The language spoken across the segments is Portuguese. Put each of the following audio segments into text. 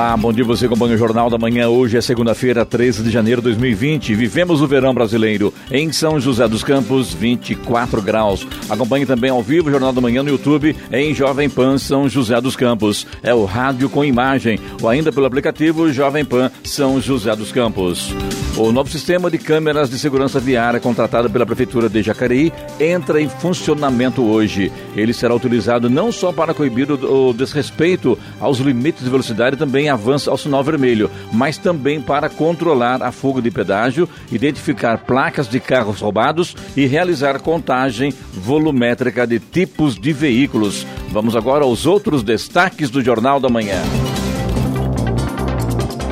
Olá, bom dia você acompanha o Jornal da Manhã. Hoje é segunda-feira, 13 de janeiro de 2020. Vivemos o verão brasileiro em São José dos Campos, 24 graus. Acompanhe também ao vivo o Jornal da Manhã no YouTube em Jovem Pan São José dos Campos. É o rádio com imagem ou ainda pelo aplicativo Jovem Pan São José dos Campos. O novo sistema de câmeras de segurança viária contratado pela Prefeitura de Jacareí entra em funcionamento hoje. Ele será utilizado não só para coibir o desrespeito aos limites de velocidade, também avança ao sinal vermelho, mas também para controlar a fuga de pedágio, identificar placas de carros roubados e realizar contagem volumétrica de tipos de veículos. Vamos agora aos outros destaques do Jornal da Manhã.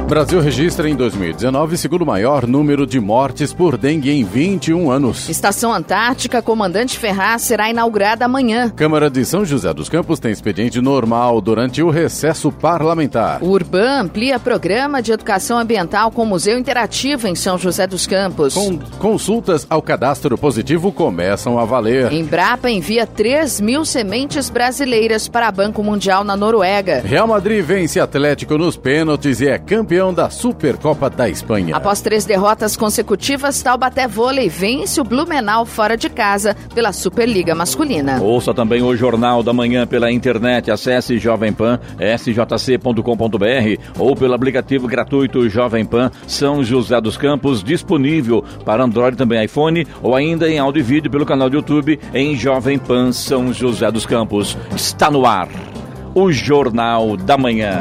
Brasil registra em 2019 o segundo maior número de mortes por dengue em 21 anos. Estação Antártica Comandante Ferraz será inaugurada amanhã. Câmara de São José dos Campos tem expediente normal durante o recesso parlamentar. O Urban amplia programa de educação ambiental com museu interativo em São José dos Campos. Com consultas ao cadastro positivo começam a valer. Embrapa envia 3 mil sementes brasileiras para Banco Mundial na Noruega. Real Madrid vence Atlético nos pênaltis e é campeão da Supercopa da Espanha. Após três derrotas consecutivas, Taubaté Vôlei vence o Blumenau fora de casa pela Superliga Masculina. Ouça também o Jornal da Manhã pela internet. Acesse Jovem Pan, sjc.com.br ou pelo aplicativo gratuito Jovem Pan São José dos Campos, disponível para Android também iPhone ou ainda em áudio e vídeo pelo canal do YouTube em Jovem Pan São José dos Campos. Está no ar o Jornal da Manhã.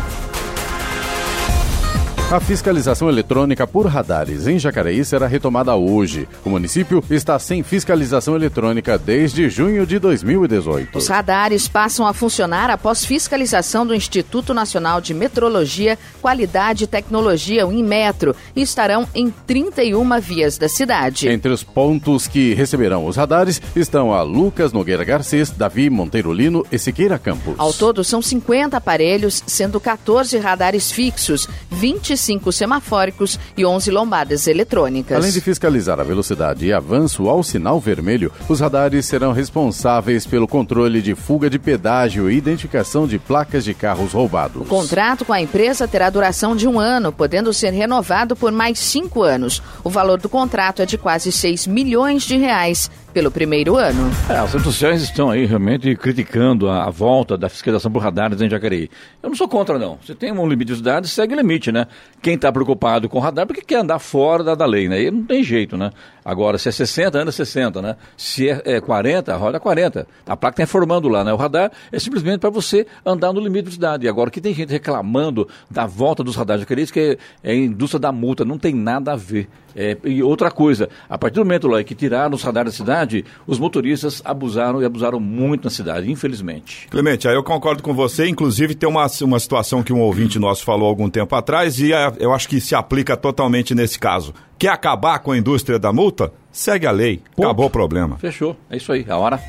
A fiscalização eletrônica por radares em Jacareí será retomada hoje. O município está sem fiscalização eletrônica desde junho de 2018. Os radares passam a funcionar após fiscalização do Instituto Nacional de Metrologia, Qualidade e Tecnologia, o Inmetro, e estarão em 31 vias da cidade. Entre os pontos que receberão os radares estão a Lucas Nogueira Garcês, Davi Monteiro Lino e Siqueira Campos. Ao todo, são 50 aparelhos, sendo 14 radares fixos, 25 semafóricos e 11 lombadas eletrônicas. Além de fiscalizar a velocidade e avanço ao sinal vermelho, os radares serão responsáveis pelo controle de fuga de pedágio e identificação de placas de carros roubados. O contrato com a empresa terá duração de um ano, podendo ser renovado por mais cinco anos. O valor do contrato é de quase 6 milhões de reais pelo primeiro ano. É, as redes sociais estão aí realmente criticando a, a, volta da fiscalização por radares em Jacareí. Eu não sou contra, não. Você tem um limite de velocidade, segue o limite, né? Quem está preocupado com radar, porque quer andar fora da, da lei, né? E não tem jeito, né? Agora, se é 60, anda 60, né? Se é, é 40, roda 40. A placa está informando lá, né? O radar é simplesmente para você andar no limite de velocidade. E agora, que tem gente reclamando da volta dos radares de Jacareí, que é, é a indústria da multa, não tem nada a ver. É, e outra coisa, a partir do momento lá que tiraram os radares da cidade, os motoristas abusaram e abusaram muito na cidade, infelizmente. Clemente, aí eu concordo com você. Inclusive, tem uma, uma situação que um ouvinte nosso falou algum tempo atrás e eu acho que se aplica totalmente nesse caso. Quer acabar com a indústria da multa? Segue a lei. Ponto. Acabou o problema. Fechou. É isso aí. A hora.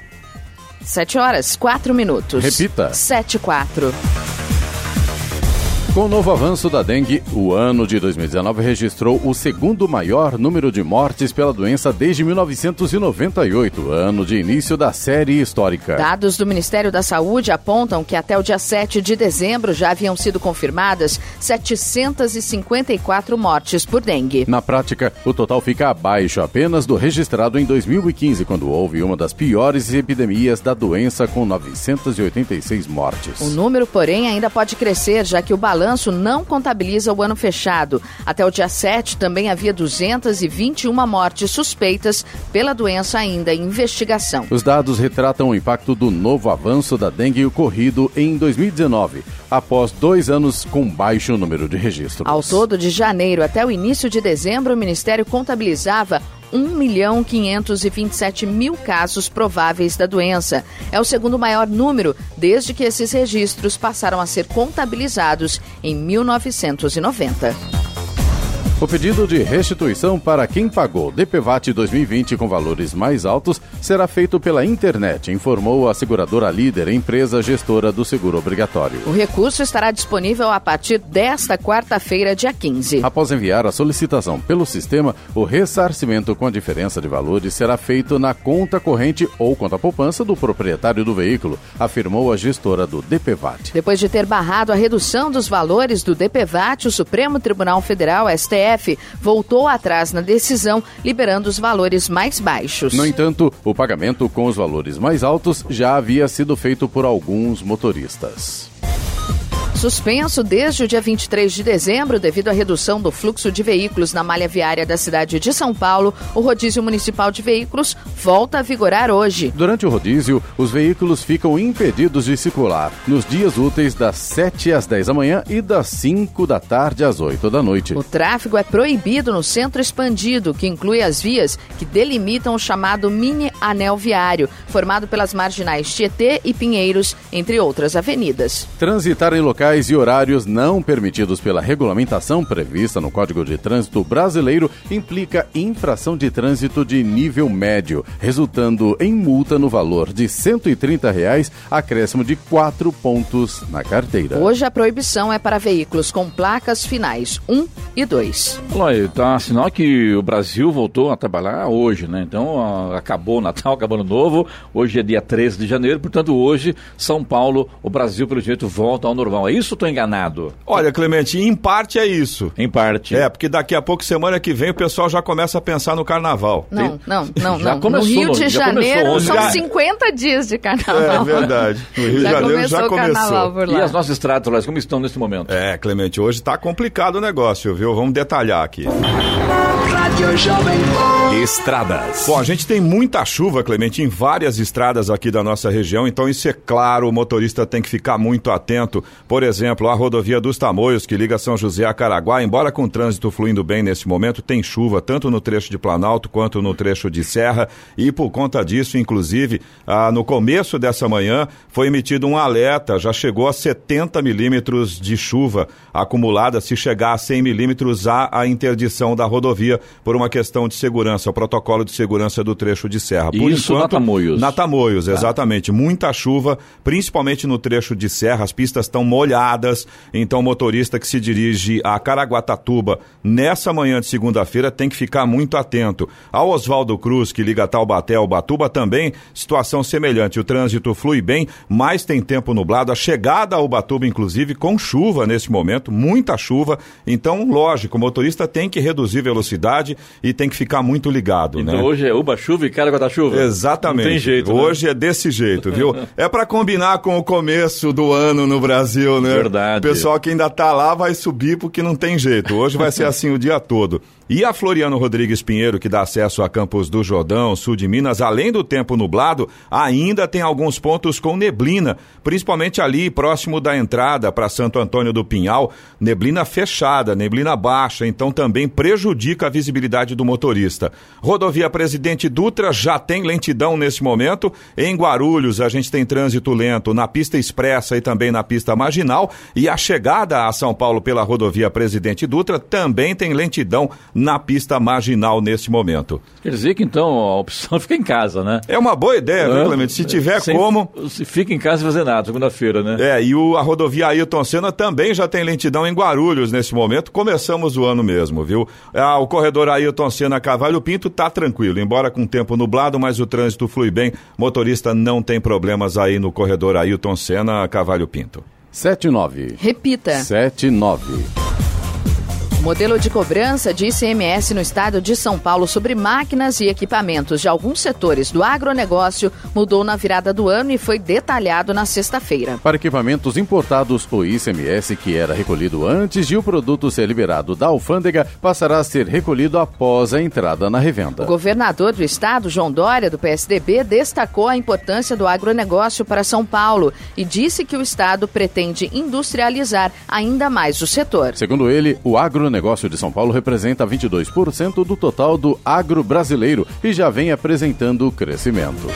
7 horas, 4 minutos. Repita. 7 e 4. Com o novo avanço da dengue, o ano de 2019 registrou o segundo maior número de mortes pela doença desde 1998, ano de início da série histórica. Dados do Ministério da Saúde apontam que até o dia 7 de dezembro já haviam sido confirmadas 754 mortes por dengue. Na prática, o total fica abaixo apenas do registrado em 2015, quando houve uma das piores epidemias da doença com 986 mortes. O número, porém, ainda pode crescer, já que o balanço balanço não contabiliza o ano fechado. Até o dia 7 também havia 221 mortes suspeitas pela doença ainda em investigação. Os dados retratam o impacto do novo avanço da dengue ocorrido em 2019, após dois anos com baixo número de registros. Ao todo, de janeiro até o início de dezembro, o Ministério contabilizava 1 milhão 527 mil casos prováveis da doença. É o segundo maior número desde que esses registros passaram a ser contabilizados em 1990. O pedido de restituição para quem pagou DPVAT 2020 com valores mais altos será feito pela internet, informou a seguradora líder, empresa gestora do seguro obrigatório. O recurso estará disponível a partir desta quarta-feira, dia 15. Após enviar a solicitação pelo sistema, o ressarcimento com a diferença de valores será feito na conta corrente ou conta poupança do proprietário do veículo, afirmou a gestora do DPVAT. Depois de ter barrado a redução dos valores do DPVAT, o Supremo Tribunal Federal, STF, STF voltou atrás na decisão, liberando os valores mais baixos. No entanto, o pagamento com os valores mais altos já havia sido feito por alguns motoristas suspenso desde o dia 23 de dezembro devido à redução do fluxo de veículos na malha viária da cidade de São Paulo, o rodízio municipal de veículos volta a vigorar hoje. Durante o rodízio, os veículos ficam impedidos de circular nos dias úteis das 7 às 10 da manhã e das 5 da tarde às 8 da noite. O tráfego é proibido no centro expandido, que inclui as vias que delimitam o chamado mini anel viário, formado pelas marginais Tietê e Pinheiros, entre outras avenidas. Transitar em locais locais e horários não permitidos pela regulamentação prevista no Código de Trânsito Brasileiro implica infração de trânsito de nível médio, resultando em multa no valor de 130 reais, acréscimo de 4 pontos na carteira. Hoje a proibição é para veículos com placas finais 1 e 2. Olha, tá sinal que o Brasil voltou a trabalhar hoje, né? Então acabou o Natal, acabou o Novo, hoje é dia 13 de janeiro, portanto hoje São Paulo, o Brasil pelo jeito volta ao normal. É isso ou estou enganado? Olha, Clemente, em parte é isso. Em parte. É, porque daqui a pouco, semana que vem, o pessoal já começa a pensar no carnaval. Não, Tem... não, não, já não. Começou, no Rio de Janeiro são já... 50 dias de carnaval. É verdade. No Rio de Janeiro já começou. E as nossas estradas, como estão nesse momento? É, Clemente, hoje está complicado o negócio, viu? Vamos detalhar aqui. Estradas. Bom, a gente tem muita chuva, Clemente, em várias estradas aqui da nossa região, então isso é claro, o motorista tem que ficar muito atento. Por exemplo, a rodovia dos Tamoios, que liga São José a Caraguá, embora com o trânsito fluindo bem nesse momento, tem chuva tanto no trecho de Planalto quanto no trecho de Serra, e por conta disso, inclusive, ah, no começo dessa manhã foi emitido um alerta, já chegou a 70 milímetros de chuva acumulada, se chegar a 100 milímetros há a interdição da rodovia por uma questão de segurança, o protocolo de segurança do trecho de serra. Por Isso enquanto, na Tamoios. Na Tamoios, tá. exatamente. Muita chuva, principalmente no trecho de serra, as pistas estão molhadas, então o motorista que se dirige a Caraguatatuba nessa manhã de segunda-feira tem que ficar muito atento. Ao Oswaldo Cruz, que liga Taubaté ao Batuba, também situação semelhante. O trânsito flui bem, mas tem tempo nublado. A chegada ao Batuba, inclusive, com chuva nesse momento, muita chuva. Então, lógico, o motorista tem que reduzir velocidade e tem que ficar muito ligado, então, né? hoje é uba-chuva e cara-guarda-chuva. Exatamente. Não tem jeito, né? Hoje é desse jeito, viu? é para combinar com o começo do ano no Brasil, né? Verdade. O pessoal que ainda tá lá vai subir porque não tem jeito. Hoje vai ser assim o dia todo. E a Floriano Rodrigues Pinheiro, que dá acesso a Campos do Jordão, sul de Minas, além do tempo nublado, ainda tem alguns pontos com neblina, principalmente ali próximo da entrada para Santo Antônio do Pinhal, neblina fechada, neblina baixa, então também prejudica a visibilidade do motorista. Rodovia Presidente Dutra já tem lentidão nesse momento. Em Guarulhos, a gente tem trânsito lento na pista expressa e também na pista marginal. E a chegada a São Paulo pela rodovia Presidente Dutra também tem lentidão na pista marginal nesse momento. Quer dizer que então a opção fica em casa, né? É uma boa ideia, viu, Clemente? Se tiver Sem, como. Se fica em casa e fazer nada, segunda-feira, né? É, e o, a rodovia Ailton Senna também já tem lentidão em Guarulhos nesse momento. Começamos o ano mesmo, viu? Ah, o corredor Ailton Senna Cavalho Pinto tá tranquilo, embora com tempo nublado, mas o trânsito flui bem. Motorista não tem problemas aí no corredor Ailton Senna Cavalho Pinto. 79. Repita. 79. O modelo de cobrança de ICMS no estado de São Paulo sobre máquinas e equipamentos de alguns setores do agronegócio mudou na virada do ano e foi detalhado na sexta-feira. Para equipamentos importados, o ICMS, que era recolhido antes de o produto ser liberado da alfândega, passará a ser recolhido após a entrada na revenda. O governador do estado, João Dória, do PSDB, destacou a importância do agronegócio para São Paulo e disse que o estado pretende industrializar ainda mais o setor. Segundo ele, o agronegócio de São Paulo representa 22% do total do agro brasileiro e já vem apresentando crescimento.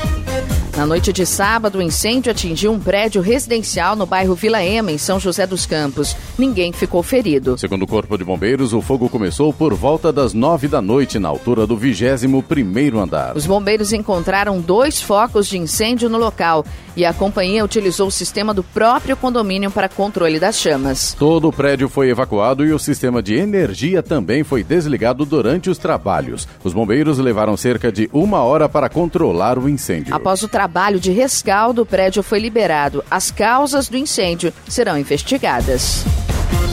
Na noite de sábado, o incêndio atingiu um prédio residencial no bairro Vila Ema, em São José dos Campos. Ninguém ficou ferido. Segundo o Corpo de Bombeiros, o fogo começou por volta das nove da noite, na altura do 21 primeiro andar. Os bombeiros encontraram dois focos de incêndio no local e a companhia utilizou o sistema do próprio condomínio para controle das chamas. Todo o prédio foi evacuado e o sistema de energia também foi desligado durante os trabalhos. Os bombeiros levaram cerca de uma hora para controlar o incêndio. Após o trabalho de rescaldo, o prédio foi liberado. As causas do incêndio serão investigadas.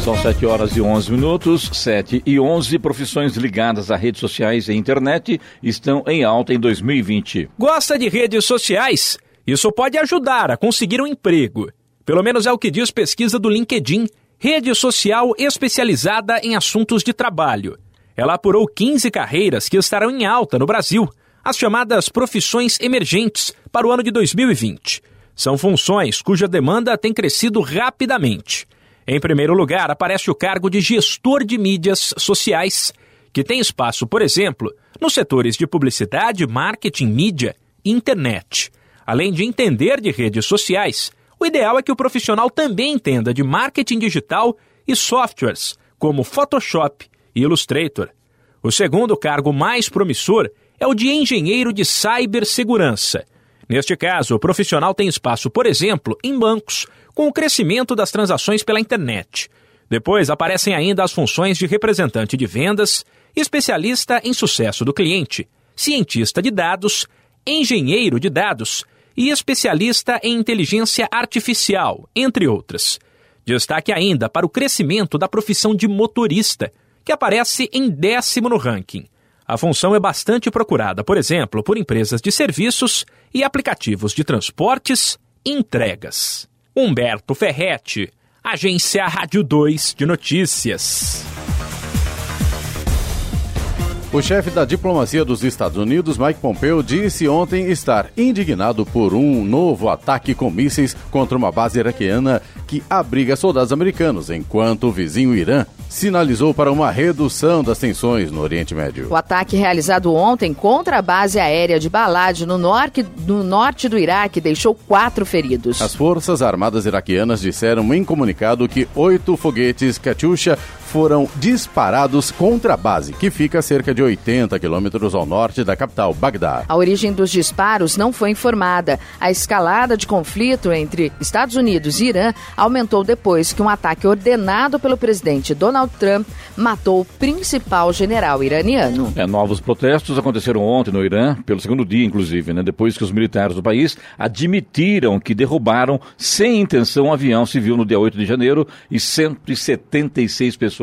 São 7 horas e 11 minutos, 7 e 11 profissões ligadas a redes sociais e internet estão em alta em 2020. Gosta de redes sociais? Isso pode ajudar a conseguir um emprego. Pelo menos é o que diz pesquisa do LinkedIn, rede social especializada em assuntos de trabalho. Ela apurou 15 carreiras que estarão em alta no Brasil as chamadas profissões emergentes para o ano de 2020. São funções cuja demanda tem crescido rapidamente. Em primeiro lugar, aparece o cargo de gestor de mídias sociais, que tem espaço, por exemplo, nos setores de publicidade, marketing, mídia e internet. Além de entender de redes sociais, o ideal é que o profissional também entenda de marketing digital e softwares, como Photoshop e Illustrator. O segundo cargo mais promissor é o de engenheiro de cibersegurança. Neste caso, o profissional tem espaço, por exemplo, em bancos, com o crescimento das transações pela internet. Depois aparecem ainda as funções de representante de vendas, especialista em sucesso do cliente, cientista de dados, engenheiro de dados e especialista em inteligência artificial, entre outras. Destaque ainda para o crescimento da profissão de motorista, que aparece em décimo no ranking. A função é bastante procurada, por exemplo, por empresas de serviços e aplicativos de transportes e entregas. Humberto Ferretti, Agência Rádio 2 de Notícias. O chefe da diplomacia dos Estados Unidos, Mike Pompeo, disse ontem estar indignado por um novo ataque com mísseis contra uma base iraquiana que abriga soldados americanos, enquanto o vizinho Irã sinalizou para uma redução das tensões no Oriente Médio. O ataque realizado ontem contra a base aérea de Balad, no norte, no norte do Iraque, deixou quatro feridos. As Forças Armadas iraquianas disseram em comunicado que oito foguetes Katyusha foram disparados contra a base, que fica a cerca de 80 quilômetros ao norte da capital, Bagdá. A origem dos disparos não foi informada. A escalada de conflito entre Estados Unidos e Irã aumentou depois que um ataque ordenado pelo presidente Donald Trump matou o principal general iraniano. É, novos protestos aconteceram ontem no Irã, pelo segundo dia, inclusive, né, depois que os militares do país admitiram que derrubaram sem intenção um avião civil no dia 8 de janeiro e 176 pessoas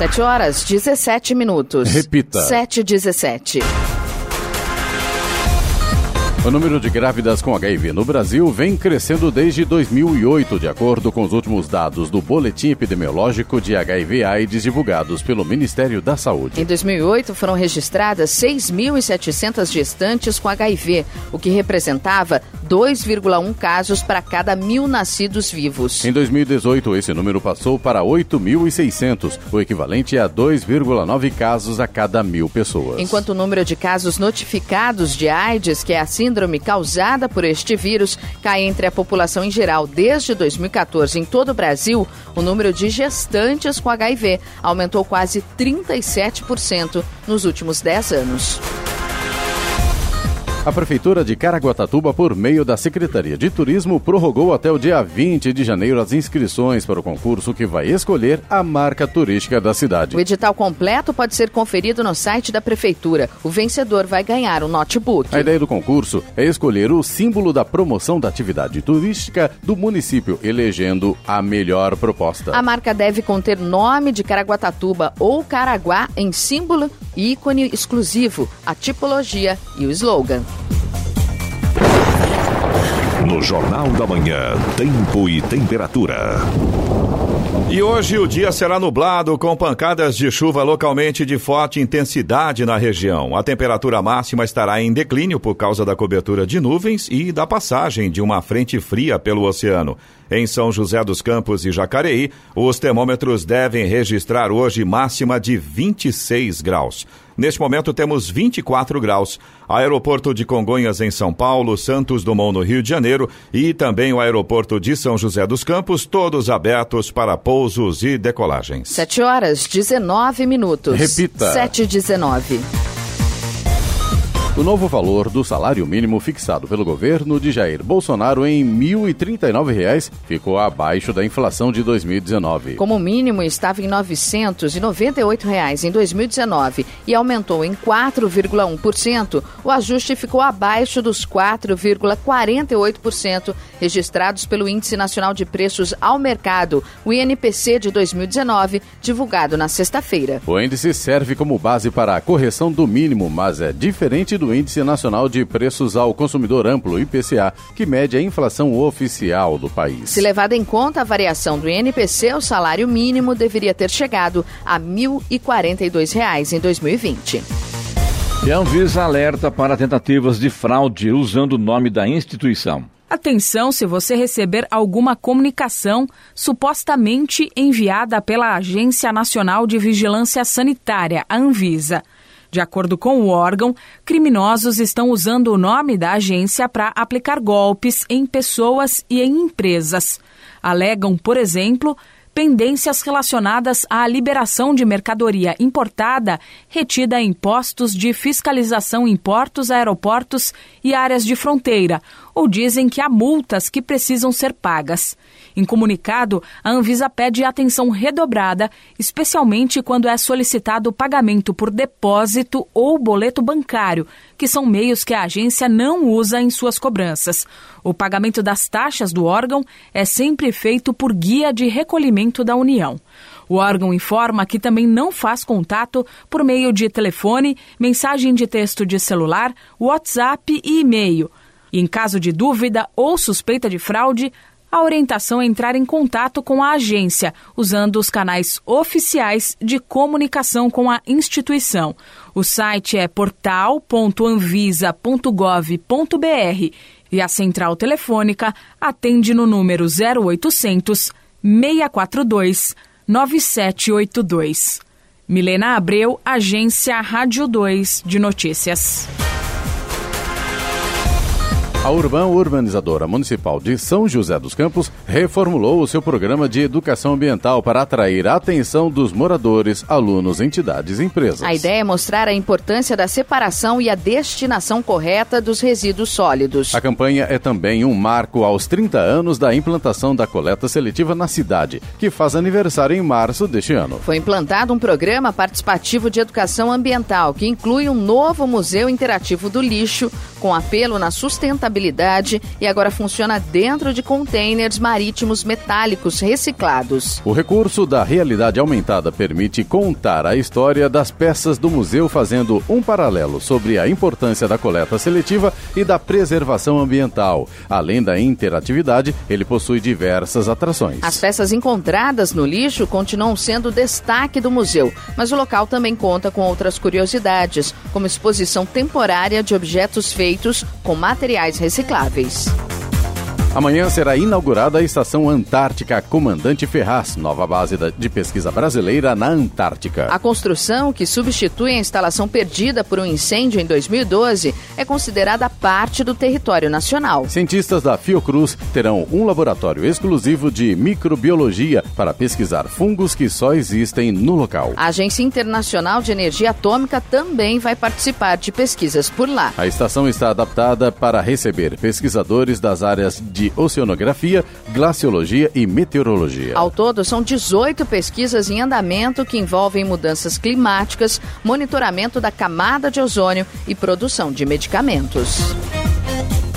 7 horas 17 minutos. Repita. 7 e 17. O número de grávidas com HIV no Brasil vem crescendo desde 2008, de acordo com os últimos dados do Boletim Epidemiológico de HIV/AIDS divulgados pelo Ministério da Saúde. Em 2008, foram registradas 6.700 gestantes com HIV, o que representava 2,1 casos para cada mil nascidos vivos. Em 2018, esse número passou para 8.600, o equivalente a 2,9 casos a cada mil pessoas. Enquanto o número de casos notificados de AIDS, que é a síndrome causada por este vírus cai entre a população em geral. Desde 2014, em todo o Brasil, o número de gestantes com HIV aumentou quase 37% nos últimos 10 anos. A Prefeitura de Caraguatatuba, por meio da Secretaria de Turismo, prorrogou até o dia 20 de janeiro as inscrições para o concurso que vai escolher a marca turística da cidade. O edital completo pode ser conferido no site da Prefeitura. O vencedor vai ganhar um notebook. A ideia do concurso é escolher o símbolo da promoção da atividade turística do município, elegendo a melhor proposta. A marca deve conter nome de Caraguatatuba ou Caraguá em símbolo, ícone exclusivo, a tipologia e o slogan. No Jornal da Manhã, Tempo e Temperatura. E hoje o dia será nublado com pancadas de chuva localmente de forte intensidade na região. A temperatura máxima estará em declínio por causa da cobertura de nuvens e da passagem de uma frente fria pelo oceano. Em São José dos Campos e Jacareí, os termômetros devem registrar hoje máxima de 26 graus. Neste momento temos 24 graus. Aeroporto de Congonhas em São Paulo, Santos Dumont no Rio de Janeiro e também o aeroporto de São José dos Campos, todos abertos para pousos e decolagens. 7 horas 19 minutos. Repita. 7 e 19. O novo valor do salário mínimo fixado pelo governo de Jair Bolsonaro em R$ 1.039 ficou abaixo da inflação de 2019. Como mínimo estava em 998 reais em 2019 e aumentou em 4,1%, o ajuste ficou abaixo dos 4,48% registrados pelo Índice Nacional de Preços ao Mercado, o INPC de 2019, divulgado na sexta-feira. O índice serve como base para a correção do mínimo, mas é diferente do Índice Nacional de Preços ao Consumidor Amplo, IPCA, que mede a inflação oficial do país. Se levada em conta a variação do INPC, o salário mínimo deveria ter chegado a 1.042 reais em 2020. E a Anvisa alerta para tentativas de fraude usando o nome da instituição. Atenção se você receber alguma comunicação supostamente enviada pela Agência Nacional de Vigilância Sanitária, a Anvisa. De acordo com o órgão, criminosos estão usando o nome da agência para aplicar golpes em pessoas e em empresas. Alegam, por exemplo, pendências relacionadas à liberação de mercadoria importada retida em postos de fiscalização em portos, aeroportos e áreas de fronteira, ou dizem que há multas que precisam ser pagas. Em comunicado, a Anvisa pede atenção redobrada, especialmente quando é solicitado pagamento por depósito ou boleto bancário, que são meios que a agência não usa em suas cobranças. O pagamento das taxas do órgão é sempre feito por guia de recolhimento da União. O órgão informa que também não faz contato por meio de telefone, mensagem de texto de celular, WhatsApp e e-mail. E em caso de dúvida ou suspeita de fraude, a orientação é entrar em contato com a agência, usando os canais oficiais de comunicação com a instituição. O site é portal.anvisa.gov.br e a central telefônica atende no número 0800 642 9782. Milena Abreu, Agência Rádio 2 de Notícias. A Urban Urbanizadora Municipal de São José dos Campos reformulou o seu programa de educação ambiental para atrair a atenção dos moradores, alunos, entidades e empresas. A ideia é mostrar a importância da separação e a destinação correta dos resíduos sólidos. A campanha é também um marco aos 30 anos da implantação da coleta seletiva na cidade, que faz aniversário em março deste ano. Foi implantado um programa participativo de educação ambiental que inclui um novo museu interativo do lixo, com apelo na sustentabilidade e agora funciona dentro de containers marítimos metálicos reciclados. O recurso da realidade aumentada permite contar a história das peças do museu, fazendo um paralelo sobre a importância da coleta seletiva e da preservação ambiental. Além da interatividade, ele possui diversas atrações. As peças encontradas no lixo continuam sendo destaque do museu, mas o local também conta com outras curiosidades, como exposição temporária de objetos feitos com materiais recicláveis. Amanhã será inaugurada a Estação Antártica Comandante Ferraz, nova base de pesquisa brasileira na Antártica. A construção, que substitui a instalação perdida por um incêndio em 2012, é considerada parte do território nacional. Cientistas da Fiocruz terão um laboratório exclusivo de microbiologia para pesquisar fungos que só existem no local. A Agência Internacional de Energia Atômica também vai participar de pesquisas por lá. A estação está adaptada para receber pesquisadores das áreas de de oceanografia, glaciologia e meteorologia. Ao todo, são 18 pesquisas em andamento que envolvem mudanças climáticas, monitoramento da camada de ozônio e produção de medicamentos.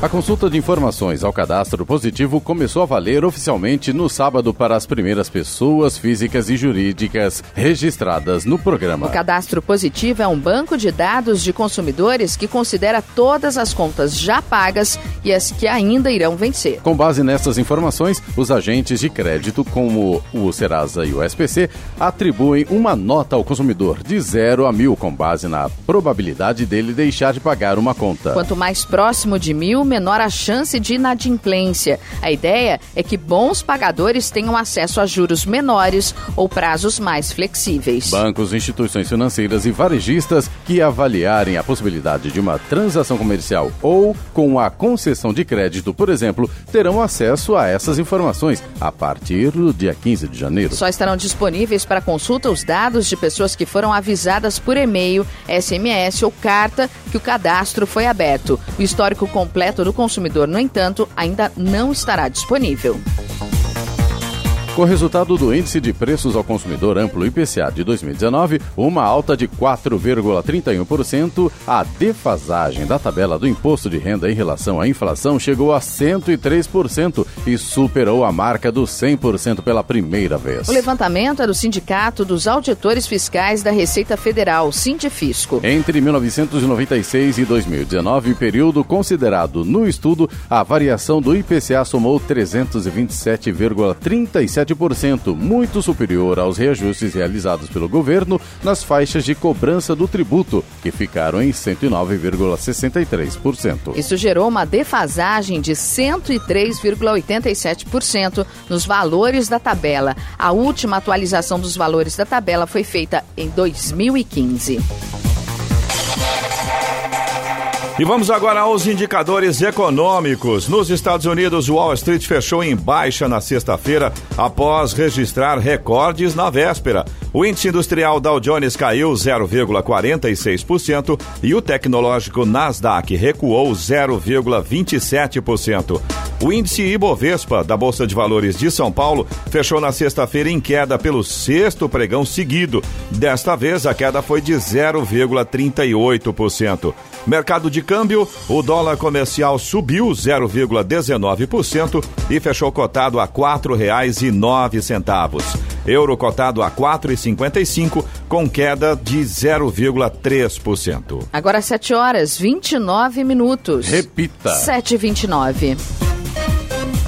a consulta de informações ao cadastro positivo começou a valer oficialmente no sábado para as primeiras pessoas físicas e jurídicas registradas no programa. O cadastro positivo é um banco de dados de consumidores que considera todas as contas já pagas e as que ainda irão vencer. Com base nessas informações, os agentes de crédito, como o Serasa e o SPC, atribuem uma nota ao consumidor de 0 a mil com base na probabilidade dele deixar de pagar uma conta. Quanto mais próximo de mil, menor a chance de inadimplência. A ideia é que bons pagadores tenham acesso a juros menores ou prazos mais flexíveis. Bancos, instituições financeiras e varejistas que avaliarem a possibilidade de uma transação comercial ou com a concessão de crédito, por exemplo, terão acesso a essas informações a partir do dia 15 de janeiro. Só estarão disponíveis para consulta os dados de pessoas que foram avisadas por e-mail, SMS ou carta que o cadastro foi aberto. O histórico completo do consumidor, no entanto, ainda não estará disponível. Com o resultado do Índice de Preços ao Consumidor Amplo IPCA de 2019, uma alta de 4,31%, a defasagem da tabela do imposto de renda em relação à inflação chegou a 103% e superou a marca dos 100% pela primeira vez. O levantamento é do Sindicato dos Auditores Fiscais da Receita Federal, Sindifisco. Entre 1996 e 2019, período considerado no estudo, a variação do IPCA somou 327,37 7%, muito superior aos reajustes realizados pelo governo nas faixas de cobrança do tributo, que ficaram em 109,63%. Isso gerou uma defasagem de 103,87% nos valores da tabela. A última atualização dos valores da tabela foi feita em 2015. E vamos agora aos indicadores econômicos. Nos Estados Unidos, Wall Street fechou em baixa na sexta-feira após registrar recordes na véspera. O índice industrial Dow Jones caiu 0,46% e o tecnológico Nasdaq recuou 0,27%. O índice Ibovespa da Bolsa de Valores de São Paulo fechou na sexta-feira em queda pelo sexto pregão seguido. Desta vez, a queda foi de 0,38%. Mercado de câmbio, o dólar comercial subiu 0,19% e fechou cotado a R$ 4,09. Euro cotado a 4,55 com queda de 0,3%. Agora 7 horas 29 minutos. Repita. 7h29.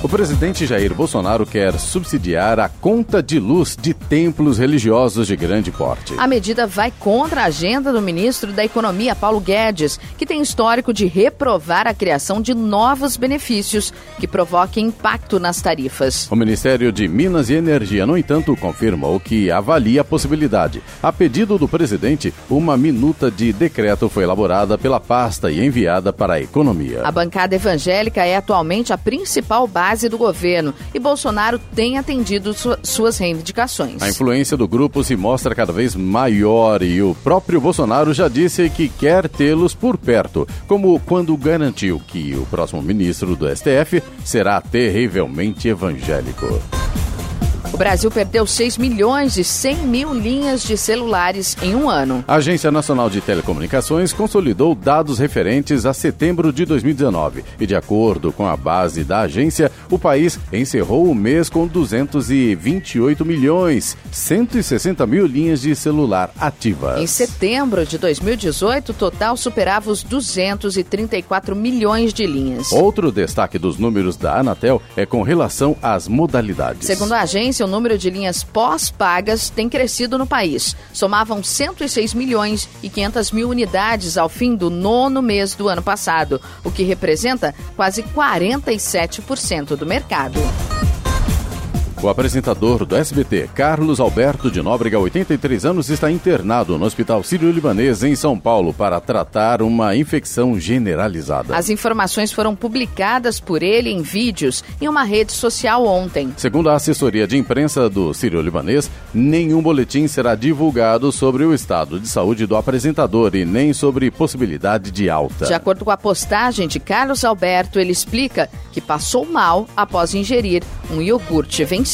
O presidente Jair Bolsonaro quer subsidiar a conta de luz de templos religiosos de grande porte. A medida vai contra a agenda do ministro da Economia, Paulo Guedes, que tem histórico de reprovar a criação de novos benefícios que provoquem impacto nas tarifas. O Ministério de Minas e Energia, no entanto, confirmou que avalia a possibilidade. A pedido do presidente, uma minuta de decreto foi elaborada pela pasta e enviada para a Economia. A bancada evangélica é atualmente a principal base base do governo e Bolsonaro tem atendido su suas reivindicações. A influência do grupo se mostra cada vez maior e o próprio Bolsonaro já disse que quer tê-los por perto, como quando garantiu que o próximo ministro do STF será terrivelmente evangélico. O Brasil perdeu 6 milhões e 100 mil linhas de celulares em um ano. A Agência Nacional de Telecomunicações consolidou dados referentes a setembro de 2019 e, de acordo com a base da agência, o país encerrou o mês com 228 milhões 160 mil linhas de celular ativas. Em setembro de 2018, o total superava os 234 milhões de linhas. Outro destaque dos números da Anatel é com relação às modalidades. Segundo a agência, o número de linhas pós-pagas tem crescido no país. Somavam 106 milhões e 500 mil unidades ao fim do nono mês do ano passado, o que representa quase 47% do mercado. O apresentador do SBT, Carlos Alberto de Nóbrega, 83 anos, está internado no Hospital Sírio-Libanês, em São Paulo, para tratar uma infecção generalizada. As informações foram publicadas por ele em vídeos em uma rede social ontem. Segundo a assessoria de imprensa do Sírio-Libanês, nenhum boletim será divulgado sobre o estado de saúde do apresentador e nem sobre possibilidade de alta. De acordo com a postagem de Carlos Alberto, ele explica que passou mal após ingerir um iogurte vencido.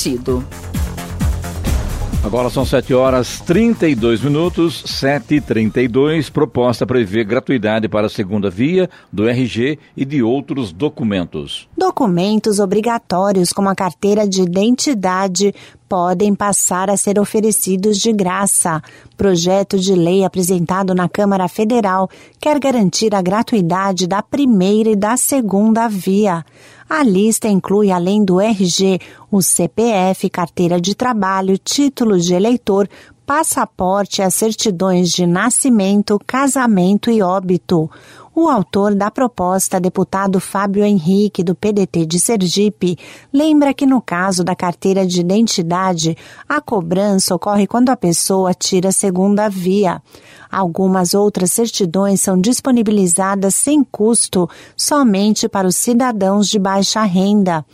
Agora são 7 horas 32 minutos, 7h32. Proposta prevê gratuidade para a segunda via do RG e de outros documentos. Documentos obrigatórios, como a carteira de identidade, podem passar a ser oferecidos de graça. Projeto de lei apresentado na Câmara Federal quer garantir a gratuidade da primeira e da segunda via. A lista inclui, além do RG, o CPF, carteira de trabalho, título de eleitor, passaporte, as certidões de nascimento, casamento e óbito. O autor da proposta, deputado Fábio Henrique, do PDT de Sergipe, lembra que no caso da carteira de identidade, a cobrança ocorre quando a pessoa tira a segunda via. Algumas outras certidões são disponibilizadas sem custo somente para os cidadãos de baixa renda.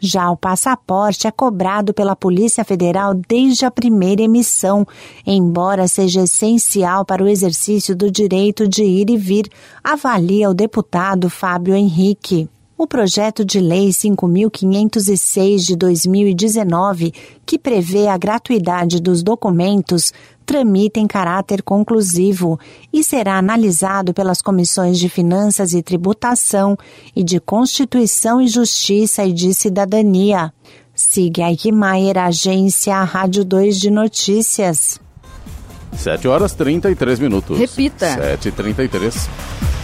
Já o passaporte é cobrado pela Polícia Federal desde a primeira emissão, embora seja essencial para o exercício do direito de ir e vir, avalia o deputado Fábio Henrique. O projeto de lei 5506 de 2019, que prevê a gratuidade dos documentos, tramita em caráter conclusivo e será analisado pelas comissões de Finanças e Tributação e de Constituição e Justiça e de Cidadania. Siga Eichmeier, agência Rádio 2 de Notícias. 7 horas 33 minutos. Repita. 7h33.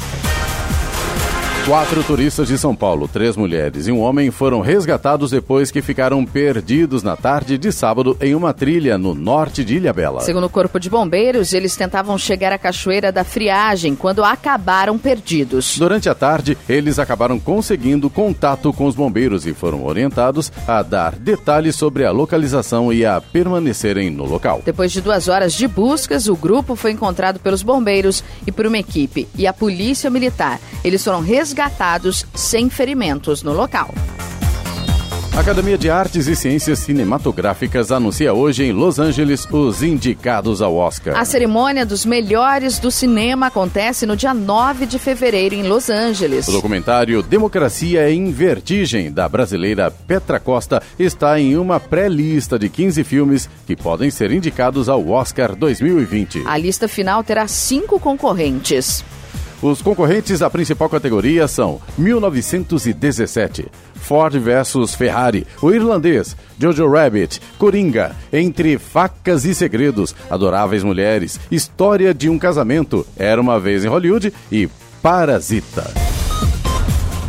Quatro turistas de São Paulo, três mulheres e um homem foram resgatados depois que ficaram perdidos na tarde de sábado em uma trilha no norte de Ilhabela. Segundo o Corpo de Bombeiros, eles tentavam chegar à Cachoeira da Friagem quando acabaram perdidos. Durante a tarde, eles acabaram conseguindo contato com os bombeiros e foram orientados a dar detalhes sobre a localização e a permanecerem no local. Depois de duas horas de buscas, o grupo foi encontrado pelos bombeiros e por uma equipe e a polícia militar. Eles foram resgatados resgatados sem ferimentos no local. A Academia de Artes e Ciências Cinematográficas anuncia hoje em Los Angeles os indicados ao Oscar. A cerimônia dos melhores do cinema acontece no dia 9 de fevereiro em Los Angeles. O documentário Democracia em Vertigem, da brasileira Petra Costa, está em uma pré-lista de 15 filmes que podem ser indicados ao Oscar 2020. A lista final terá cinco concorrentes. Os concorrentes à principal categoria são 1917, Ford versus Ferrari, O Irlandês, Jojo Rabbit, Coringa, Entre Facas e Segredos, Adoráveis Mulheres, História de um Casamento, Era uma Vez em Hollywood e Parasita.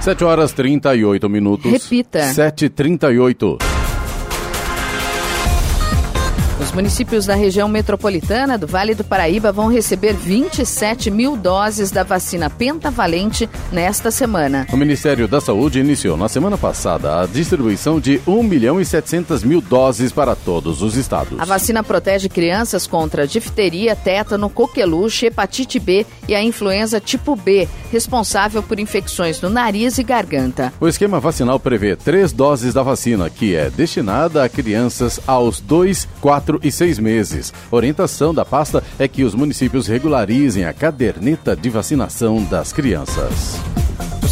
7 horas 38 minutos. Repita. 7h38. Os Os municípios da região metropolitana do Vale do Paraíba vão receber 27 mil doses da vacina pentavalente nesta semana. O Ministério da Saúde iniciou na semana passada a distribuição de 1 milhão e 700 mil doses para todos os estados. A vacina protege crianças contra difteria, tétano, coqueluche, hepatite B e a influenza tipo B, responsável por infecções no nariz e garganta. O esquema vacinal prevê três doses da vacina, que é destinada a crianças aos 2, 4 e 6 meses. Orientação da pasta é que os municípios regularizem a caderneta de vacinação das crianças.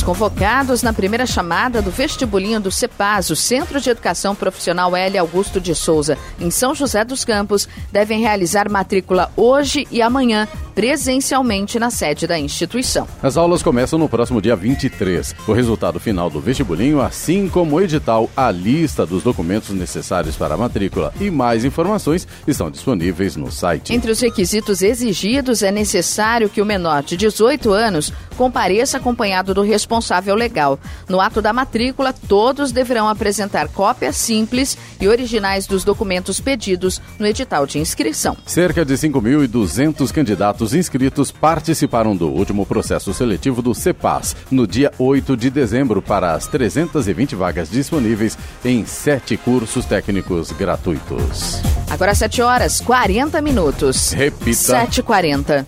Os convocados na primeira chamada do vestibulinho do CEPAS, o Centro de Educação Profissional L. Augusto de Souza, em São José dos Campos, devem realizar matrícula hoje e amanhã, presencialmente na sede da instituição. As aulas começam no próximo dia 23. O resultado final do vestibulinho, assim como o edital, a lista dos documentos necessários para a matrícula e mais informações estão disponíveis no site. Entre os requisitos exigidos, é necessário que o menor de 18 anos compareça acompanhado do responsável legal. No ato da matrícula, todos deverão apresentar cópias simples e originais dos documentos pedidos no edital de inscrição. Cerca de 5.200 candidatos inscritos participaram do último processo seletivo do CEPAS no dia 8 de dezembro para as 320 vagas disponíveis em sete cursos técnicos gratuitos. Agora 7 horas 40 minutos. Repita. 7h40.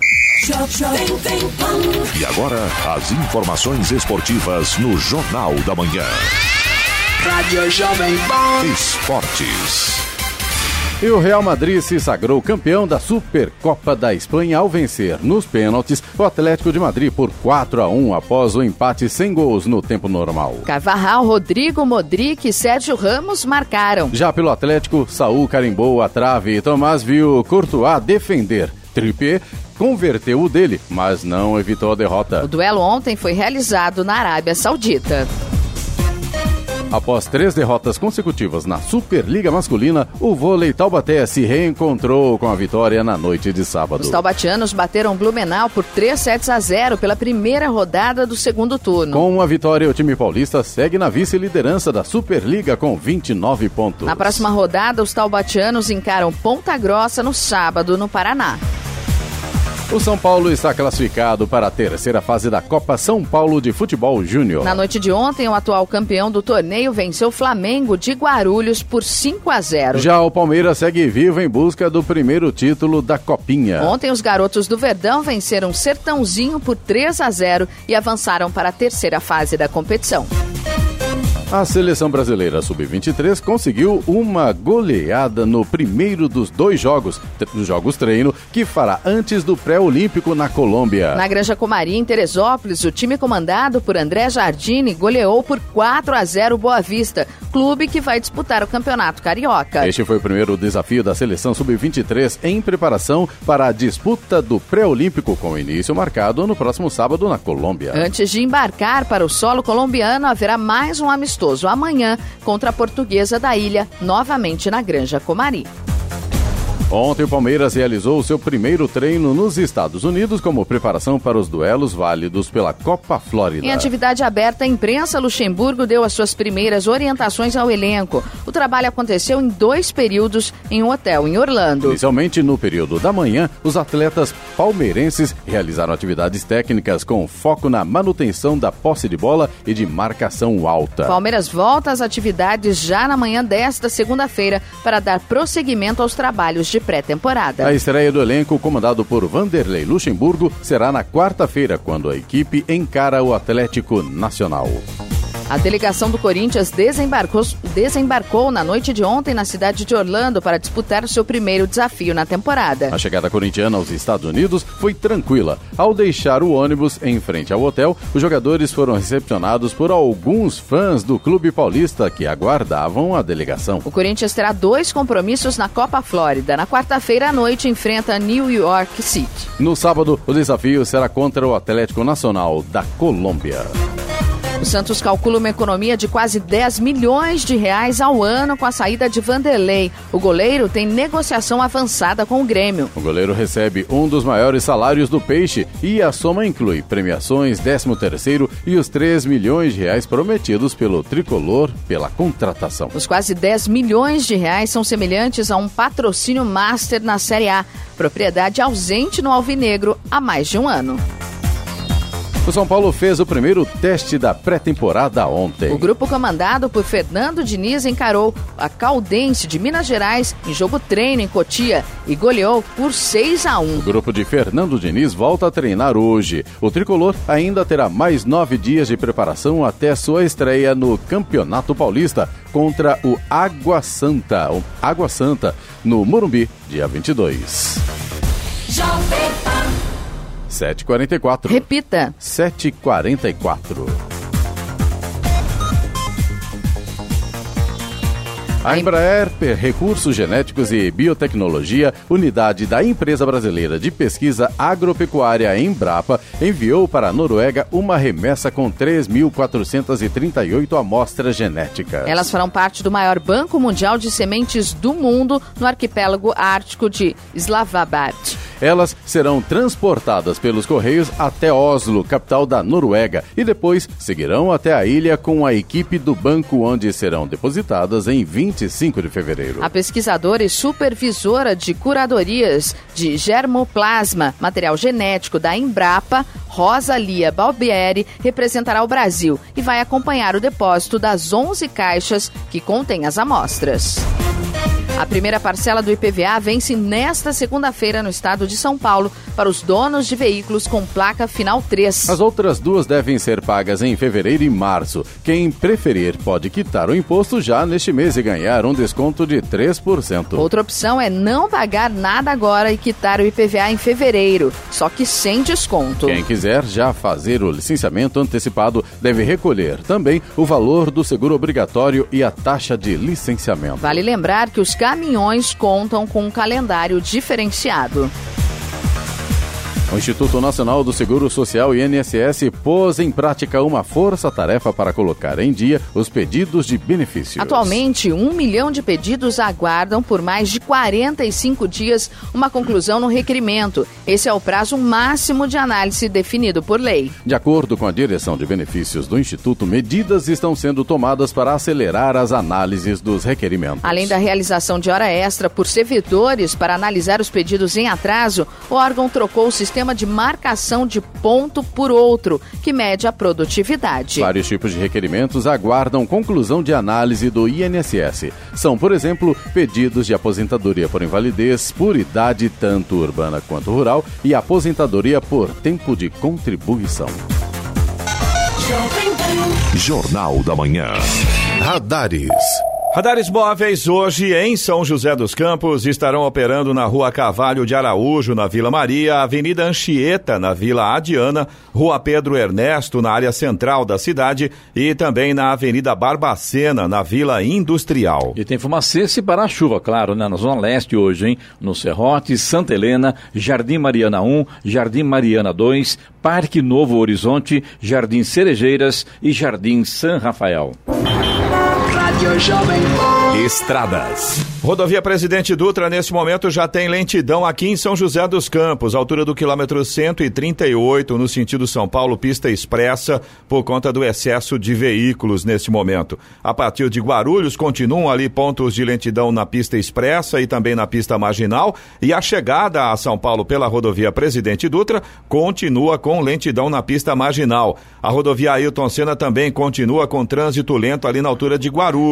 E agora, as informações esportivas no Jornal da Manhã. Rádio Jovem Pan. Esportes. E o Real Madrid se sagrou campeão da Supercopa da Espanha ao vencer, nos pênaltis, o Atlético de Madrid por 4 a 1 após o empate sem gols no tempo normal. Carvajal, Rodrigo, Modric e Sérgio Ramos marcaram. Já pelo Atlético, Saul carimbou a trave e Tomás viu Courtois defender. Trippier converteu o dele, mas não evitou a derrota. O duelo ontem foi realizado na Arábia Saudita. Após três derrotas consecutivas na Superliga Masculina, o vôlei Taubaté se reencontrou com a vitória na noite de sábado. Os taubatianos bateram Blumenau por 3 sets a 0 pela primeira rodada do segundo turno. Com a vitória, o time paulista segue na vice-liderança da Superliga com 29 pontos. Na próxima rodada, os taubatianos encaram Ponta Grossa no sábado, no Paraná. O São Paulo está classificado para a terceira fase da Copa São Paulo de Futebol Júnior. Na noite de ontem, o atual campeão do torneio venceu o Flamengo de Guarulhos por 5 a 0. Já o Palmeiras segue vivo em busca do primeiro título da Copinha. Ontem, os garotos do Verdão venceram Sertãozinho por 3 a 0 e avançaram para a terceira fase da competição. A seleção brasileira sub-23 conseguiu uma goleada no primeiro dos dois jogos, dos jogos treino, que fará antes do pré-olímpico na Colômbia. Na Granja Comari, em Teresópolis, o time comandado por André Jardine goleou por 4 a 0 Boa Vista, clube que vai disputar o Campeonato Carioca. Este foi o primeiro desafio da seleção sub-23 em preparação para a disputa do pré-olímpico com início marcado no próximo sábado na Colômbia. Antes de embarcar para o solo colombiano, haverá mais um amistoso amanhã contra a Portuguesa da Ilha, novamente na Granja Comari. Ontem o Palmeiras realizou o seu primeiro treino nos Estados Unidos como preparação para os duelos válidos pela Copa Flórida. Em atividade aberta, a imprensa Luxemburgo deu as suas primeiras orientações ao elenco. O trabalho aconteceu em dois períodos em um hotel em Orlando. Inicialmente, no período da manhã, os atletas palmeirenses realizaram atividades técnicas com foco na manutenção da posse de bola e de marcação alta. Palmeiras volta às atividades já na manhã desta segunda-feira para dar prosseguimento aos trabalhos de pré-temporada. A estreia do elenco, comandado por Vanderlei Luxemburgo, será na quarta-feira, quando a equipe encara o Atlético Nacional. A delegação do Corinthians desembarcou, desembarcou na noite de ontem na cidade de Orlando para disputar o seu primeiro desafio na temporada. A chegada corintiana aos Estados Unidos foi tranquila. Ao deixar o ônibus em frente ao hotel, os jogadores foram recepcionados por alguns fãs do clube paulista que aguardavam a delegação. O Corinthians terá dois compromissos na Copa Flórida. Na quarta-feira à noite enfrenta New York City. No sábado, o desafio será contra o Atlético Nacional da Colômbia. O Santos calcula uma economia de quase 10 milhões de reais ao ano com a saída de Vanderlei. O goleiro tem negociação avançada com o Grêmio. O goleiro recebe um dos maiores salários do Peixe e a soma inclui premiações, 13 terceiro e os 3 milhões de reais prometidos pelo tricolor pela contratação. Os quase 10 milhões de reais são semelhantes a um patrocínio master na Série A, propriedade ausente no Alvinegro há mais de um ano. O São Paulo fez o primeiro teste da pré-temporada ontem. O grupo comandado por Fernando Diniz encarou a Caldense de Minas Gerais em jogo treino em Cotia e goleou por 6 a 1. O grupo de Fernando Diniz volta a treinar hoje. O tricolor ainda terá mais nove dias de preparação até sua estreia no Campeonato Paulista contra o Água Santa, Água Santa, no Morumbi, dia 22. Jovem Pan. 7h44. Repita. 7h44. A Embraer, Recursos Genéticos e Biotecnologia, unidade da empresa brasileira de pesquisa agropecuária Embrapa, enviou para a Noruega uma remessa com 3.438 amostras genéticas. Elas farão parte do maior banco mundial de sementes do mundo no arquipélago ártico de Slavabard. Elas serão transportadas pelos Correios até Oslo, capital da Noruega, e depois seguirão até a ilha com a equipe do banco, onde serão depositadas em 25 de fevereiro. A pesquisadora e supervisora de curadorias de germoplasma, material genético da Embrapa, Rosa Lia Balbieri, representará o Brasil e vai acompanhar o depósito das 11 caixas que contêm as amostras. A primeira parcela do IPVA vence nesta segunda-feira no estado de São Paulo para os donos de veículos com placa final 3. As outras duas devem ser pagas em fevereiro e março. Quem preferir pode quitar o imposto já neste mês e ganhar um desconto de 3%. Outra opção é não pagar nada agora e quitar o IPVA em fevereiro, só que sem desconto. Quem quiser já fazer o licenciamento antecipado deve recolher também o valor do seguro obrigatório e a taxa de licenciamento. Vale lembrar que os caminhões contam com um calendário diferenciado. O Instituto Nacional do Seguro Social INSS pôs em prática uma força-tarefa para colocar em dia os pedidos de benefícios. Atualmente, um milhão de pedidos aguardam por mais de 45 dias uma conclusão no requerimento. Esse é o prazo máximo de análise definido por lei. De acordo com a direção de benefícios do Instituto, medidas estão sendo tomadas para acelerar as análises dos requerimentos. Além da realização de hora extra por servidores para analisar os pedidos em atraso, o órgão trocou o sistema sistema de marcação de ponto por outro, que mede a produtividade. Vários tipos de requerimentos aguardam conclusão de análise do INSS. São, por exemplo, pedidos de aposentadoria por invalidez, por idade tanto urbana quanto rural e aposentadoria por tempo de contribuição. Jornal da Manhã. Radares. Radares móveis hoje em São José dos Campos estarão operando na Rua Cavalho de Araújo, na Vila Maria, Avenida Anchieta, na Vila Adiana, Rua Pedro Ernesto, na área central da cidade e também na Avenida Barbacena, na Vila Industrial. E tem fumacê para a chuva, claro, né? Na Zona Leste hoje, hein? No Serrote, Santa Helena, Jardim Mariana 1, Jardim Mariana 2, Parque Novo Horizonte, Jardim Cerejeiras e Jardim San Rafael. Estradas. Rodovia Presidente Dutra, nesse momento, já tem lentidão aqui em São José dos Campos, altura do quilômetro 138, no sentido São Paulo, pista expressa, por conta do excesso de veículos nesse momento. A partir de Guarulhos, continuam ali pontos de lentidão na pista expressa e também na pista marginal, e a chegada a São Paulo pela rodovia Presidente Dutra continua com lentidão na pista marginal. A rodovia Ailton Senna também continua com trânsito lento ali na altura de Guarulhos.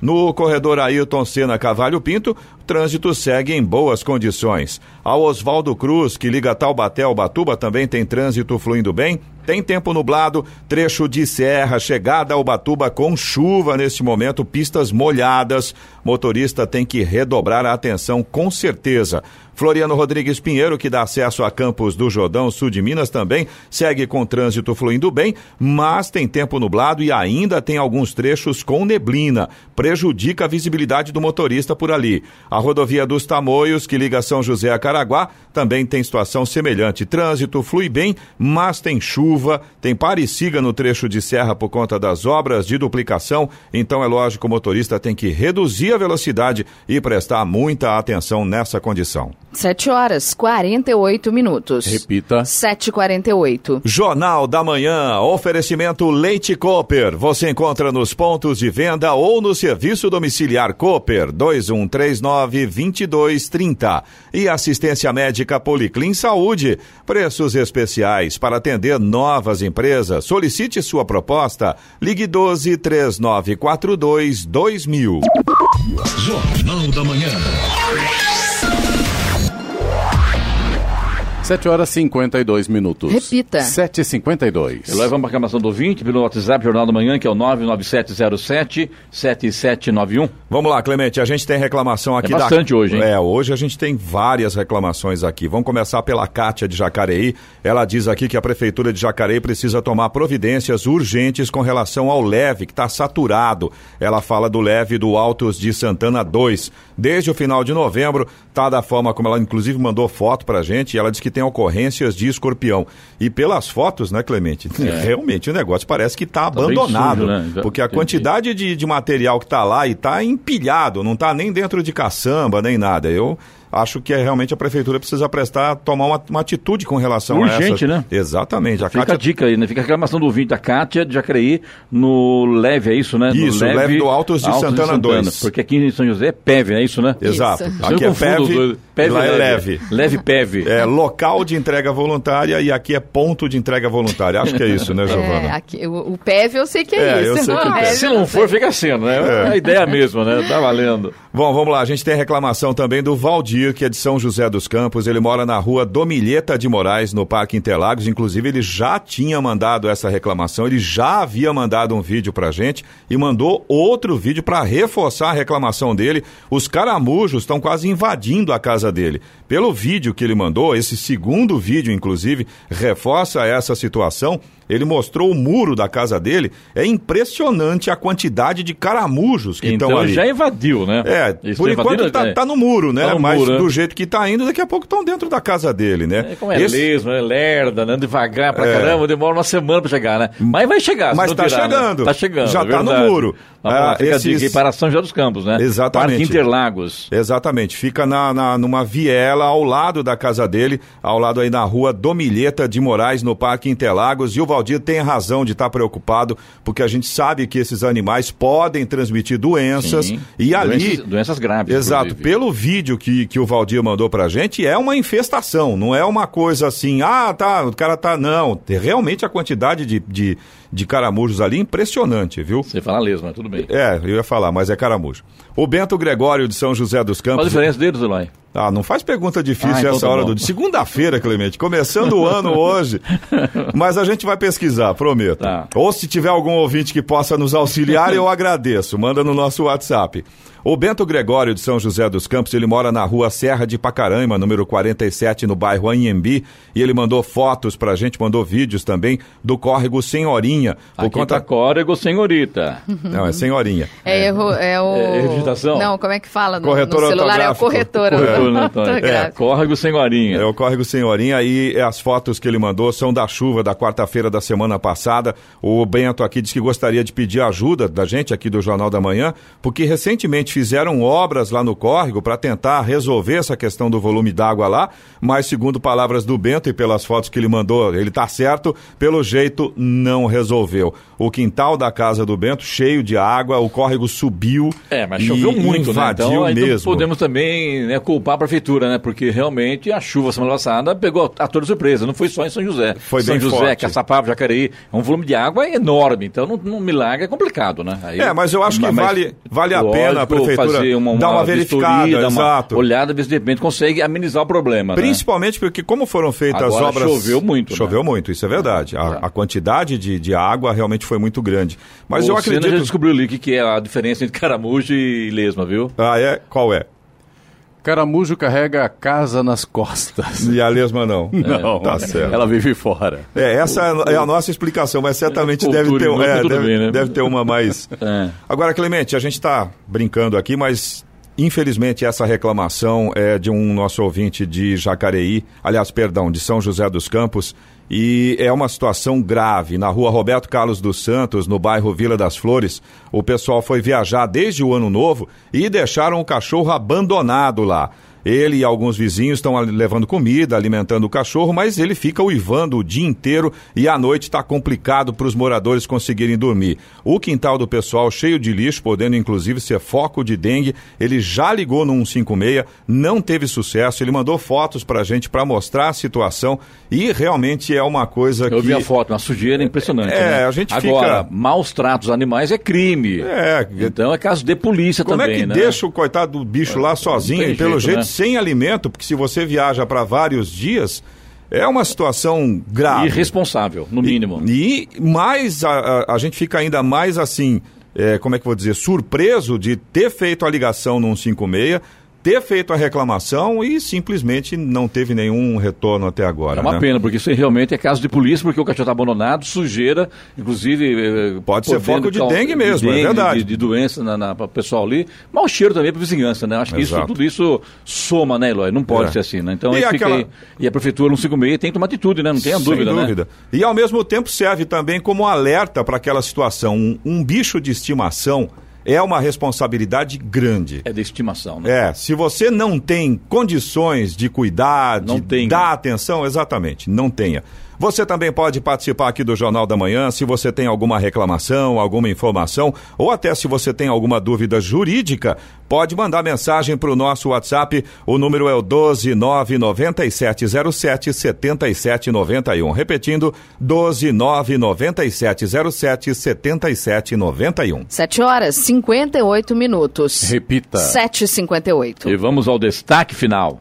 No corredor Ailton Senna Cavalho Pinto, trânsito segue em boas condições. Ao Oswaldo Cruz, que liga Taubaté ao Batuba, também tem trânsito fluindo bem. Tem tempo nublado, trecho de serra, chegada ao Batuba com chuva neste momento, pistas molhadas. Motorista tem que redobrar a atenção com certeza. Floriano Rodrigues Pinheiro, que dá acesso a Campos do Jordão, sul de Minas, também segue com trânsito fluindo bem, mas tem tempo nublado e ainda tem alguns trechos com neblina. Prejudica a visibilidade do motorista por ali. A rodovia dos Tamoios, que liga São José a Caraguá, também tem situação semelhante. Trânsito flui bem, mas tem chuva, tem pare e siga no trecho de serra por conta das obras de duplicação, então é lógico que o motorista tem que reduzir a velocidade e prestar muita atenção nessa condição. 7 horas 48 minutos. Repita. 7h48. Jornal da Manhã, oferecimento Leite Cooper. Você encontra nos pontos de venda ou no serviço domiciliar Cooper 2139-2230. E assistência médica Policlin Saúde. Preços especiais para atender novas empresas. Solicite sua proposta. Ligue 12 3942 2000. Jornal da Manhã. 7 horas e 52 minutos. Repita. 7h52. Eu levo uma reclamação do 20 pelo WhatsApp Jornal da Manhã, que é o 99707-7791. Vamos lá, Clemente, a gente tem reclamação aqui É bastante da... hoje, hein? É, hoje a gente tem várias reclamações aqui. Vamos começar pela Cátia de Jacareí. Ela diz aqui que a Prefeitura de Jacareí precisa tomar providências urgentes com relação ao leve, que está saturado. Ela fala do leve do Altos de Santana 2. Desde o final de novembro, tá da forma como ela inclusive mandou foto pra gente, e ela diz que tem ocorrências de escorpião. E pelas fotos, né, Clemente? Realmente o negócio parece que está bem abandonado. sujo, né? Porque a quantidade de, de material que está lá e está empilhado, não está nem dentro de caçamba, nem nada. Eu acho que é, realmente a prefeitura precisa prestar, tomar uma, uma atitude com relação a Urgente, né? Exatamente. A Fica a Cátia dica aí, né? Fica a reclamação do ouvinte da Kátia de Jacareí no leve, é isso, né? No Isso, leve do Altos de Santana 2. Porque aqui em São José é PEV, é isso, né? Exato. Isso. Aqui é PEV. PEV lá é leve. Leve PEV. É local de entrega voluntária e aqui é ponto de entrega voluntária. Acho que é isso, né, É, Giovana? aqui, o, o PEV eu sei que é, É, eu isso. que é. PEV Se não for, fica sendo, né? É a ideia mesmo, né? Tá valendo. Bom, vamos lá. A gente tem reclamação também do Valdir, que é de São José dos Campos. Ele mora na rua Domilheta de Moraes, no Parque Interlagos. Inclusive, ele já tinha mandado essa reclamação. Ele já havia mandado um vídeo pra gente e mandou outro vídeo para reforçar a reclamação dele. Os caramujos estão quase invadindo a casa dele. Pelo vídeo que ele mandou, esse segundo vídeo, inclusive, reforça essa situação. Ele mostrou o muro da casa dele. É impressionante a quantidade de caramujos que estão Então ali. já invadiu, né? É, por enquanto invadiu, tá, é. tá no muro, né? Tá no Mas muro, né? do jeito que tá indo, daqui a pouco estão dentro da casa dele, né? É como é Esse- lesmo, é lerda, andando devagar pra É. caramba, demora uma semana pra chegar, né? Mas vai chegar, Mas tá tirar, né? chegando. Tá chegando, Já é tá no muro. Ah, fica esses- aí para São José dos Campos, né? Exatamente. Parque Interlagos. Exatamente, fica na, na- numa viela ao lado da casa dele, ao lado aí na rua Domilheta de Moraes, no Parque Interlagos. E o Valdir tem razão de estar preocupado, porque a gente sabe que esses animais podem transmitir doenças. Sim. E ali. Doenças, doenças graves. Exato, inclusive. pelo vídeo que, que o Valdir mandou pra gente, é uma infestação, não é uma coisa assim, ah, tá, o cara tá. Não, realmente a quantidade de, de, de caramujos ali é impressionante, viu? Você fala lesma, tudo bem. É, eu ia falar, mas é caramujo. O Bento Gregório de São José dos Qual a Campos. diferença deles, Eloy? Ah, não faz pergunta difícil Ah, então essa tá hora bom. do. Segunda-feira, Clemente, começando o ano hoje. Mas a gente vai pesquisar, prometo. Tá. Ou se tiver algum ouvinte que possa nos auxiliar, eu agradeço. Manda no nosso WhatsApp. O Bento Gregório de São José dos Campos, ele mora na rua Serra de Pacaraima, número 47, no bairro Anhembi, e ele mandou fotos pra gente, mandou vídeos também do córrego Senhorinha. Por Aqui conta. tá córrego, senhorita. Não, é Senhorinha. É, erro, é o. É? Não, como é que fala? No, Corretor no celular é o corretor. Né, Antônio? ortográfico. É, córrego, senhorinha. É o Córrego Senhorinha e as fotos que ele mandou são da chuva da quarta-feira da semana passada. O Bento aqui disse que gostaria de pedir ajuda da gente aqui do Jornal da Manhã, porque recentemente fizeram obras lá no córrego para tentar resolver essa questão do volume d'água lá, mas segundo palavras do Bento e pelas fotos que ele mandou, ele tá certo, pelo jeito não resolveu. O quintal da casa do Bento cheio de água, o córrego subiu. É, mas e choveu muito, né? invadiu Então, aí não mesmo. podemos também né, culpar a prefeitura, né? Porque realmente a chuva semana passada pegou a toda surpresa. Não foi só em São José. Foi São José, forte. Caçapava, Jacareí. É um volume de água enorme. Então, não, não milagre é complicado, né? Aí- É, mas eu acho que vale- vale a lógico, pena a prefeitura fazer uma, dar uma verificada, vistoria, dar uma exato. olhada, ver se de repente consegue amenizar o problema. né? Principalmente porque como foram feitas as Agora obras... choveu muito, né? Choveu muito, isso é verdade. A, a quantidade de, de água realmente foi muito grande. Mas o eu Senna acredito... já descobriu ali o que, que é a diferença entre caramujo e lesma, viu? Ah, é? Qual é? Caramujo carrega a casa nas costas. E a lesma não. Não, Tá certo. ela vive fora. É, essa é a nossa explicação, mas certamente Cultura deve ter, inútil, é, deve, bem, né? deve ter uma mais... É. Agora, Clemente, a gente está brincando aqui, mas Infelizmente, essa reclamação é de um nosso ouvinte de Jacareí, aliás, perdão, de São José dos Campos, e é uma situação grave. Na rua Roberto Carlos dos Santos, no bairro Vila das Flores, o pessoal foi viajar desde o ano novo e deixaram o cachorro abandonado lá. Ele e alguns vizinhos estão levando comida, alimentando o cachorro, mas ele fica uivando o dia inteiro e à noite está complicado para os moradores conseguirem dormir. O quintal do pessoal cheio de lixo, podendo inclusive ser foco de dengue. Ele já ligou no 156, não teve sucesso. Ele mandou fotos para a gente para mostrar a situação e realmente é uma coisa que. Eu vi a foto, uma sujeira impressionante. É, né? a gente Agora, fica... maus tratos animais é crime. É. Então é caso de polícia Como também. Como é que né? deixa o coitado do bicho lá sozinho? Pelo jeito, né? Sem alimento, porque se você viaja para vários dias, é uma situação grave. Irresponsável, no mínimo. E, e mais, a, a, gente fica ainda mais assim, é, como é que eu vou dizer, surpreso de ter feito a ligação no 156, ter feito a reclamação e simplesmente não teve nenhum retorno até agora. É uma né? pena, porque isso realmente é caso de polícia, porque o cachorro está abandonado, sujeira, inclusive. Eh, Pode ser foco de dengue mesmo, de é dengue, é verdade. De, de doença na, na, para o pessoal ali. Mau cheiro também para a vizinhança, né? Acho que isso, tudo isso soma, né, Eloy? Não pode é. ser assim, né? Então e, aquela... aí, e a prefeitura 156 tem que tomar atitude, né? Não tem a dúvida, Sem dúvida. Né? E ao mesmo tempo serve também como alerta para aquela situação. Um, um bicho de estimação é uma responsabilidade grande. É de estimação, né? É, se você não tem condições de cuidar, de dar atenção, exatamente, não tenha. Você também pode participar aqui do Jornal da Manhã se você tem alguma reclamação, alguma informação ou até se você tem alguma dúvida jurídica, pode mandar mensagem para o nosso WhatsApp. O número é o 1299707 7791. Repetindo, 1299707 7791. 7 horas 58 minutos. Repita. 7h58. E vamos ao destaque final.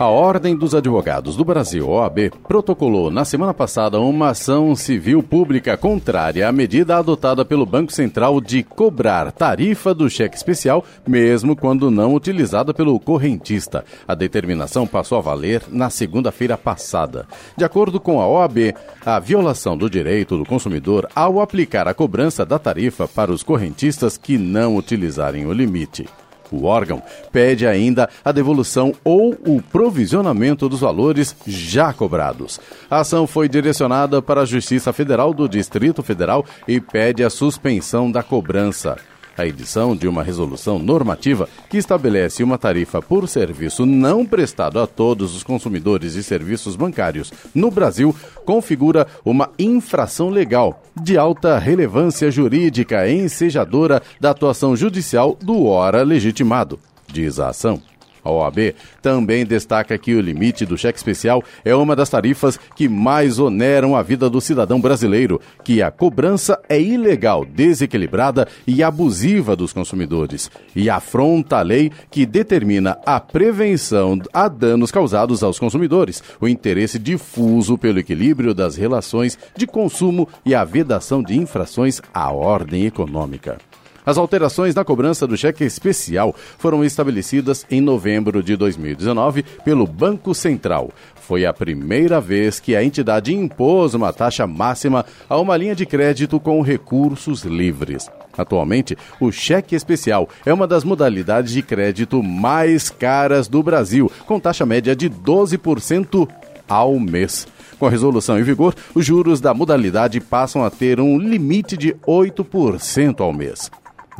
A Ordem dos Advogados do Brasil, OAB, protocolou na semana passada uma ação civil pública contrária à medida adotada pelo Banco Central de cobrar tarifa do cheque especial, mesmo quando não utilizada pelo correntista. A determinação passou a valer na segunda-feira passada. De acordo com a OAB, a violação do direito do consumidor ao aplicar a cobrança da tarifa para os correntistas que não utilizarem o limite. O órgão pede ainda a devolução ou o provisionamento dos valores já cobrados. A ação foi direcionada para a Justiça Federal do Distrito Federal e pede a suspensão da cobrança a edição de uma resolução normativa que estabelece uma tarifa por serviço não prestado a todos os consumidores de serviços bancários no Brasil configura uma infração legal de alta relevância jurídica ensejadora da atuação judicial do ora legitimado, diz a ação. A OAB também destaca que o limite do cheque especial é uma das tarifas que mais oneram a vida do cidadão brasileiro, que a cobrança é ilegal, desequilibrada e abusiva dos consumidores, e afronta a lei que determina a prevenção a danos causados aos consumidores, o interesse difuso pelo equilíbrio das relações de consumo e a vedação de infrações à ordem econômica. As alterações na cobrança do cheque especial foram estabelecidas em novembro de 2019 pelo Banco Central. Foi a primeira vez que a entidade impôs uma taxa máxima a uma linha de crédito com recursos livres. Atualmente, o cheque especial é uma das modalidades de crédito mais caras do Brasil, com taxa média de 12% ao mês. Com a resolução em vigor, os juros da modalidade passam a ter um limite de 8% ao mês.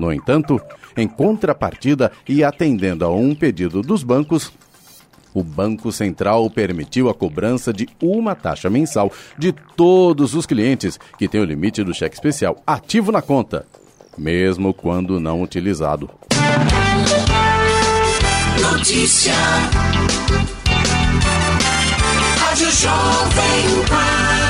No entanto, em contrapartida e atendendo a um pedido dos bancos, o Banco Central permitiu a cobrança de uma taxa mensal de todos os clientes que têm o limite do cheque especial ativo na conta, mesmo quando não utilizado. Notícia. Rádio Jovem Pan.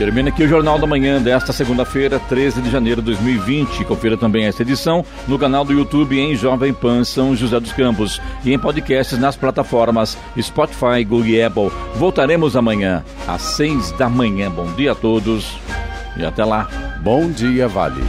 Termina aqui o Jornal da Manhã desta segunda-feira, 13 de janeiro de 2020. Confira também esta edição no canal do YouTube em Jovem Pan São José dos Campos e em podcasts nas plataformas Spotify, Google e Apple. Voltaremos amanhã às 6 da manhã. Bom dia a todos e até lá. Bom dia, Vale.